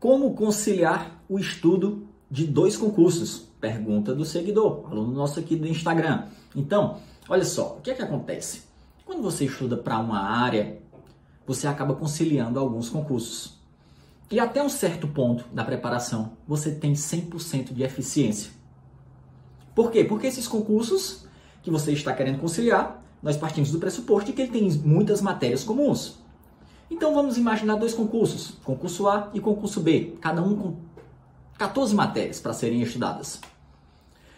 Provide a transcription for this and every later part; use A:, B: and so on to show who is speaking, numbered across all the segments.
A: Como conciliar o estudo de dois concursos? Pergunta do seguidor, aluno nosso aqui do Instagram. Então, olha só, o que é que acontece? Quando você estuda para uma área, você acaba conciliando alguns concursos. E até um certo ponto da preparação, você tem 100% de eficiência. Por quê? Porque esses concursos que você está querendo conciliar, nós partimos do pressuposto de que ele tem muitas matérias comuns. Então vamos imaginar dois concursos, concurso A e concurso B, cada um com 14 matérias para serem estudadas.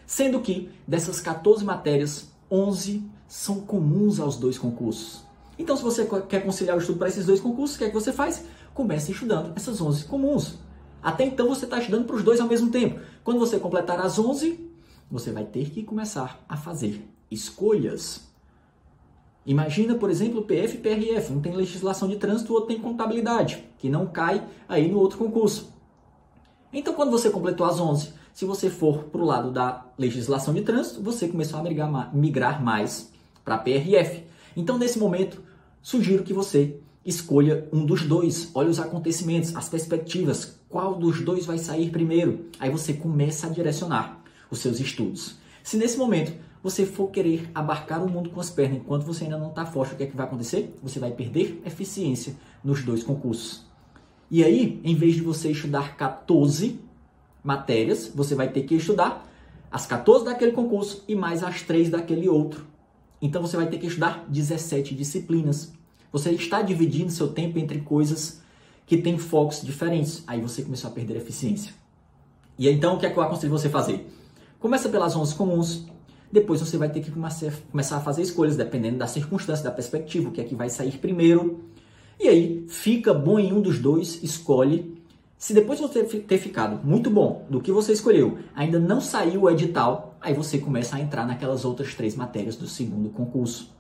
A: Sendo que dessas 14 matérias, 11 são comuns aos dois concursos. Então, se você quer conciliar o estudo para esses dois concursos, o que é que você faz? Comece estudando essas 11 comuns. Até então, você está estudando para os dois ao mesmo tempo. Quando você completar as 11, você vai ter que começar a fazer escolhas. Imagina, por exemplo, o PF e PRF. Um tem legislação de trânsito, o outro tem contabilidade, que não cai aí no outro concurso. Então, quando você completou as 11, se você for para o lado da legislação de trânsito, você começou a migrar, migrar mais para PRF. Então, nesse momento, sugiro que você escolha um dos dois. Olhe os acontecimentos, as perspectivas. Qual dos dois vai sair primeiro? Aí você começa a direcionar os seus estudos. Se nesse momento você for querer abarcar o mundo com as pernas enquanto você ainda não está forte, o que é que vai acontecer? Você vai perder eficiência nos dois concursos. E aí, em vez de você estudar 14 matérias, você vai ter que estudar as 14 daquele concurso e mais as 3 daquele outro. Então você vai ter que estudar 17 disciplinas. Você está dividindo seu tempo entre coisas que têm focos diferentes. Aí você começou a perder eficiência. E então o que é que eu aconselho você fazer? Começa pelas 11 comuns, depois você vai ter que começar a fazer escolhas, dependendo da circunstância, da perspectiva, o que é que vai sair primeiro. E aí, fica bom em um dos dois, escolhe. Se depois de você ter ficado muito bom do que você escolheu, ainda não saiu o edital, aí você começa a entrar naquelas outras três matérias do segundo concurso.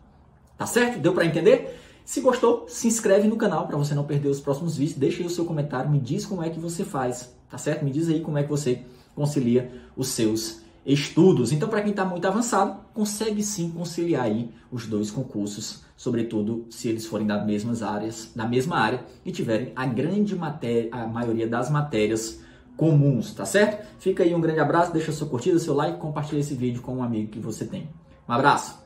A: Tá certo? Deu para entender? Se gostou, se inscreve no canal para você não perder os próximos vídeos. Deixa aí o seu comentário, me diz como é que você faz, tá certo? Me diz aí como é que você concilia os seus estudos. Então, para quem está muito avançado, consegue sim conciliar aí os dois concursos, sobretudo se eles forem das mesmas áreas, da mesma área e tiverem a grande matéria, a maioria das matérias comuns, tá certo? Fica aí um grande abraço, deixa sua curtida, seu like, compartilha esse vídeo com um amigo que você tem. Um abraço.